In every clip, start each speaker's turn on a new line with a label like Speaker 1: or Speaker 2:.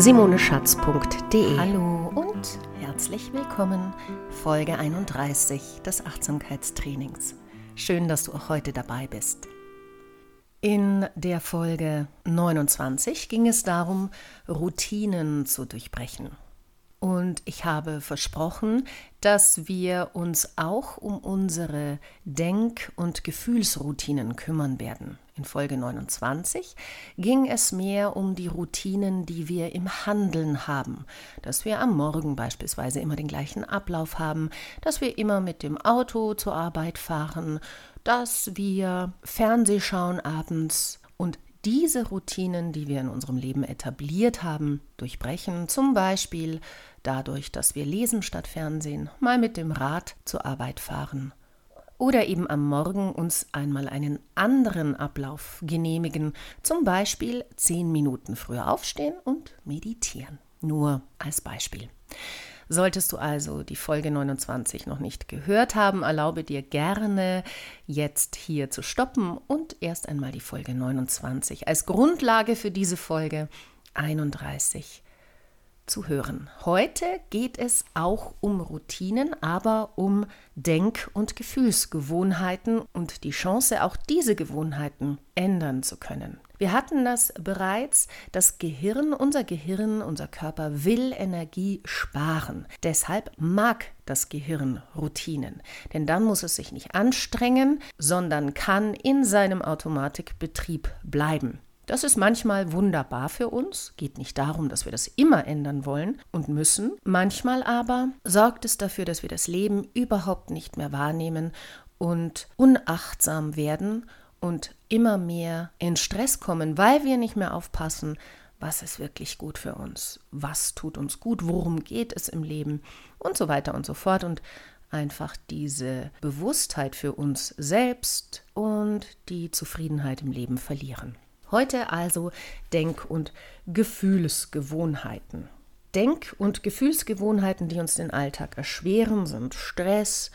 Speaker 1: www.simoneschatz.de. Hallo und herzlich willkommen, Folge 31 des Achtsamkeitstrainings. Schön, dass du auch heute dabei bist. In der Folge 29 ging es darum, Routinen zu durchbrechen. Und ich habe versprochen, dass wir uns auch um unsere Denk- und Gefühlsroutinen kümmern werden. In Folge 29 ging es mehr um die Routinen, die wir im Handeln haben. Dass wir am Morgen beispielsweise immer den gleichen Ablauf haben, dass wir immer mit dem Auto zur Arbeit fahren, dass wir Fernseh schauen abends und diese Routinen, die wir in unserem Leben etabliert haben, durchbrechen, zum Beispiel dadurch, dass wir lesen statt Fernsehen, mal mit dem Rad zur Arbeit fahren oder eben am Morgen uns einmal einen anderen Ablauf genehmigen, zum Beispiel zehn Minuten früher aufstehen und meditieren. Nur als Beispiel. Solltest du also die Folge 29 noch nicht gehört haben, erlaube dir gerne jetzt hier zu stoppen und erst einmal die Folge 29 als Grundlage für diese Folge 31 zu hören. Heute geht es auch um Routinen, aber um Denk- und Gefühlsgewohnheiten und die Chance, auch diese Gewohnheiten ändern zu können. Wir hatten das bereits, das Gehirn, unser Gehirn, unser Körper will Energie sparen. Deshalb mag das Gehirn Routinen, denn dann muss es sich nicht anstrengen, sondern kann in seinem Automatikbetrieb bleiben. Das ist manchmal wunderbar für uns, geht nicht darum, dass wir das immer ändern wollen und müssen. Manchmal aber sorgt es dafür, dass wir das Leben überhaupt nicht mehr wahrnehmen und unachtsam werden und immer mehr in Stress kommen, weil wir nicht mehr aufpassen, was ist wirklich gut für uns, was tut uns gut, worum geht es im Leben und so weiter und so fort und einfach diese Bewusstheit für uns selbst und die Zufriedenheit im Leben verlieren. Heute also Denk- und Gefühlsgewohnheiten. Denk- und Gefühlsgewohnheiten, die uns den Alltag erschweren, sind Stress,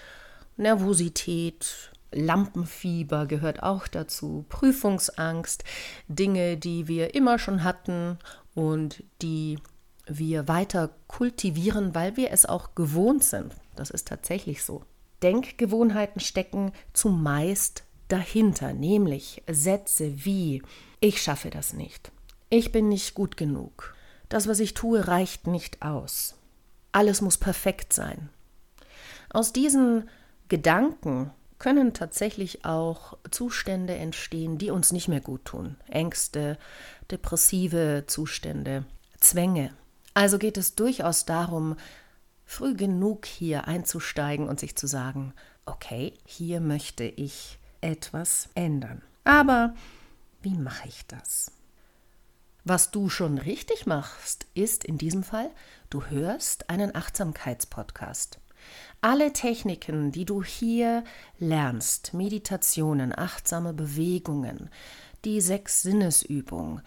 Speaker 1: Nervosität, Lampenfieber gehört auch dazu, Prüfungsangst, Dinge, die wir immer schon hatten und die wir weiter kultivieren, weil wir es auch gewohnt sind. Das ist tatsächlich so. Denkgewohnheiten stecken zumeist dahinter, nämlich Sätze wie ich schaffe das nicht. Ich bin nicht gut genug. Das, was ich tue, reicht nicht aus. Alles muss perfekt sein. Aus diesen Gedanken können tatsächlich auch Zustände entstehen, die uns nicht mehr gut tun. Ängste, depressive Zustände, Zwänge. Also geht es durchaus darum, früh genug hier einzusteigen und sich zu sagen, okay, hier möchte ich etwas ändern. Aber wie mache ich das? Was du schon richtig machst, ist in diesem Fall, du hörst einen Achtsamkeitspodcast. Alle Techniken, die du hier lernst, Meditationen, achtsame Bewegungen, die Sechs-Sinnesübung,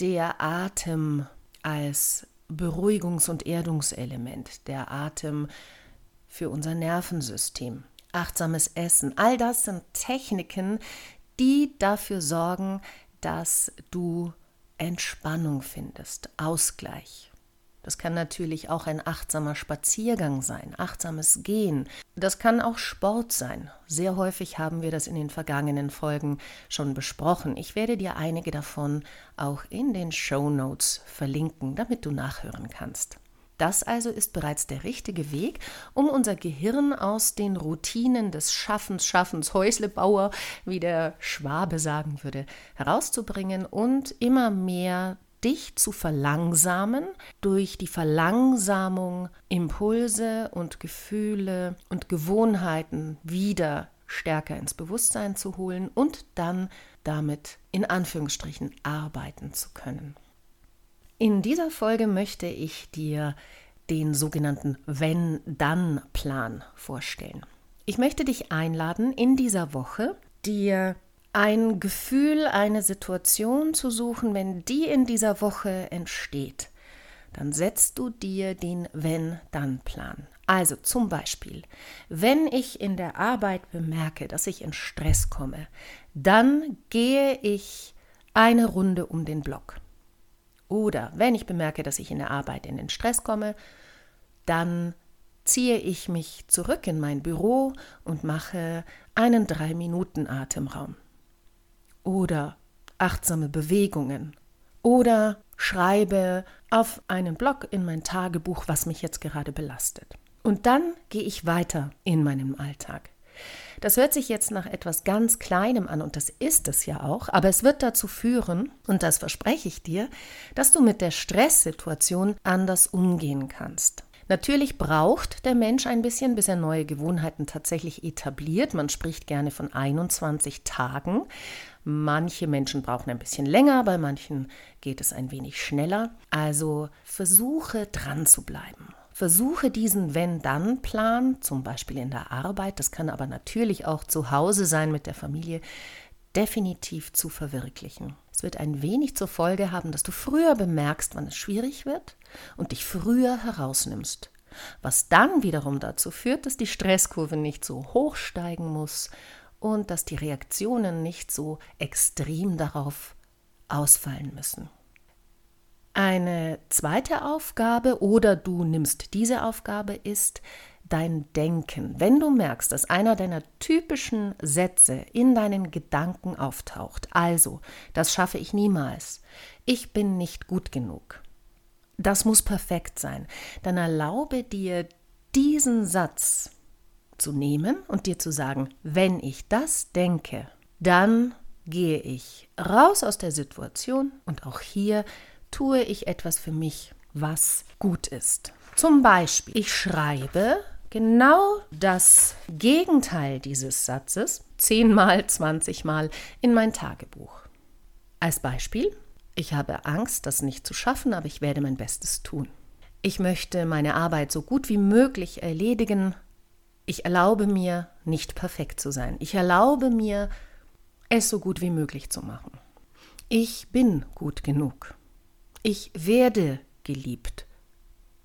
Speaker 1: der Atem als Beruhigungs- und Erdungselement, der Atem für unser Nervensystem, achtsames Essen, all das sind Techniken, die dafür sorgen, dass du Entspannung findest, Ausgleich. Das kann natürlich auch ein achtsamer Spaziergang sein, achtsames Gehen. Das kann auch Sport sein. Sehr häufig haben wir das in den vergangenen Folgen schon besprochen. Ich werde dir einige davon auch in den Show Notes verlinken, damit du nachhören kannst. Das also ist bereits der richtige Weg, um unser Gehirn aus den Routinen des Schaffens, Schaffens, Häuslebauer, wie der Schwabe sagen würde, herauszubringen und immer mehr dich zu verlangsamen, durch die Verlangsamung Impulse und Gefühle und Gewohnheiten wieder stärker ins Bewusstsein zu holen und dann damit in Anführungsstrichen arbeiten zu können. In dieser Folge möchte ich dir den sogenannten Wenn-Dann-Plan vorstellen. Ich möchte dich einladen, in dieser Woche dir ein Gefühl, eine Situation zu suchen, wenn die in dieser Woche entsteht, dann setzt du dir den Wenn-Dann-Plan. Also zum Beispiel, wenn ich in der Arbeit bemerke, dass ich in Stress komme, dann gehe ich eine Runde um den Block. Oder wenn ich bemerke, dass ich in der Arbeit in den Stress komme, dann ziehe ich mich zurück in mein Büro und mache einen drei Minuten Atemraum. Oder achtsame Bewegungen. Oder schreibe auf einen Blog in mein Tagebuch, was mich jetzt gerade belastet. Und dann gehe ich weiter in meinem Alltag. Das hört sich jetzt nach etwas ganz Kleinem an und das ist es ja auch, aber es wird dazu führen, und das verspreche ich dir, dass du mit der Stresssituation anders umgehen kannst. Natürlich braucht der Mensch ein bisschen, bis er neue Gewohnheiten tatsächlich etabliert. Man spricht gerne von 21 Tagen. Manche Menschen brauchen ein bisschen länger, bei manchen geht es ein wenig schneller. Also versuche dran zu bleiben. Versuche diesen Wenn-Dann-Plan, zum Beispiel in der Arbeit, das kann aber natürlich auch zu Hause sein mit der Familie, definitiv zu verwirklichen. Es wird ein wenig zur Folge haben, dass du früher bemerkst, wann es schwierig wird und dich früher herausnimmst. Was dann wiederum dazu führt, dass die Stresskurve nicht so hoch steigen muss und dass die Reaktionen nicht so extrem darauf ausfallen müssen. Eine zweite Aufgabe oder du nimmst diese Aufgabe ist, dein Denken, wenn du merkst, dass einer deiner typischen Sätze in deinen Gedanken auftaucht, also, das schaffe ich niemals, ich bin nicht gut genug, das muss perfekt sein, dann erlaube dir diesen Satz zu nehmen und dir zu sagen, wenn ich das denke, dann gehe ich raus aus der Situation und auch hier tue ich etwas für mich, was gut ist. Zum Beispiel, ich schreibe genau das Gegenteil dieses Satzes zehnmal, zwanzigmal in mein Tagebuch. Als Beispiel, ich habe Angst, das nicht zu schaffen, aber ich werde mein Bestes tun. Ich möchte meine Arbeit so gut wie möglich erledigen. Ich erlaube mir, nicht perfekt zu sein. Ich erlaube mir, es so gut wie möglich zu machen. Ich bin gut genug. Ich werde geliebt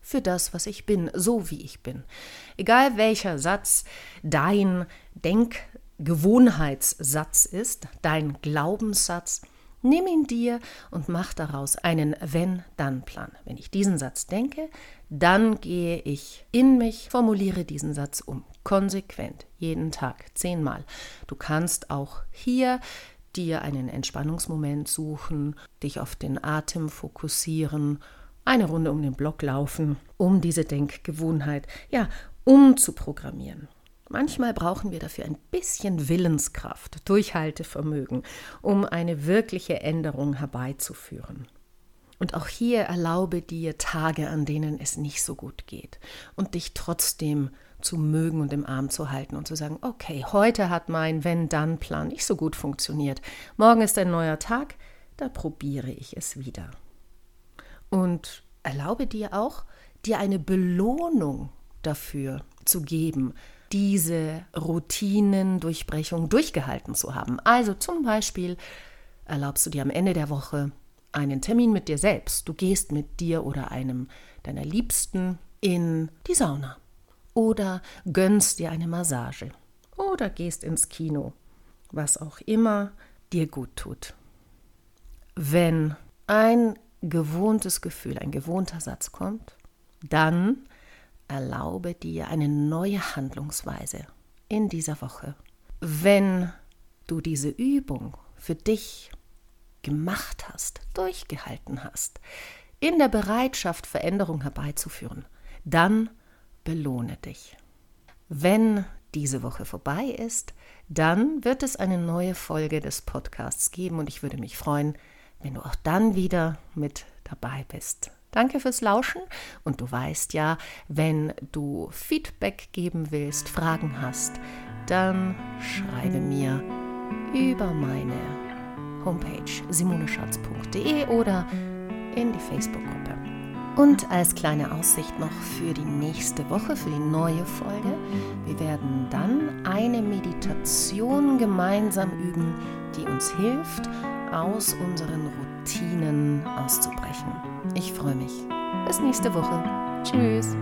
Speaker 1: für das, was ich bin, so wie ich bin. Egal welcher Satz dein Denkgewohnheitssatz ist, dein Glaubenssatz, nimm ihn dir und mach daraus einen Wenn-Dann-Plan. Wenn ich diesen Satz denke, dann gehe ich in mich, formuliere diesen Satz um. Konsequent, jeden Tag, zehnmal. Du kannst auch hier dir einen Entspannungsmoment suchen, dich auf den Atem fokussieren eine Runde um den Block laufen, um diese Denkgewohnheit, ja, umzuprogrammieren. Manchmal brauchen wir dafür ein bisschen Willenskraft, Durchhaltevermögen, um eine wirkliche Änderung herbeizuführen. Und auch hier erlaube dir Tage, an denen es nicht so gut geht und dich trotzdem zu mögen und im Arm zu halten und zu sagen, okay, heute hat mein Wenn-Dann-Plan nicht so gut funktioniert. Morgen ist ein neuer Tag, da probiere ich es wieder. Und erlaube dir auch, dir eine Belohnung dafür zu geben, diese Routinendurchbrechung durchgehalten zu haben. Also zum Beispiel erlaubst du dir am Ende der Woche einen Termin mit dir selbst. Du gehst mit dir oder einem deiner Liebsten in die Sauna oder gönnst dir eine Massage oder gehst ins Kino, was auch immer dir gut tut. Wenn ein gewohntes Gefühl, ein gewohnter Satz kommt, dann erlaube dir eine neue Handlungsweise in dieser Woche. Wenn du diese Übung für dich gemacht hast, durchgehalten hast, in der Bereitschaft, Veränderung herbeizuführen, dann belohne dich. Wenn diese Woche vorbei ist, dann wird es eine neue Folge des Podcasts geben und ich würde mich freuen, wenn du auch dann wieder mit dabei bist. Danke fürs Lauschen und du weißt ja, wenn du Feedback geben willst, Fragen hast, dann schreibe mir über meine Homepage simoneschatz.de oder in die Facebook-Gruppe. Und als kleine Aussicht noch für die nächste Woche, für die neue Folge, wir werden dann eine Meditation gemeinsam üben, die uns hilft, aus unseren Routinen auszubrechen. Ich freue mich. Bis nächste Woche. Tschüss.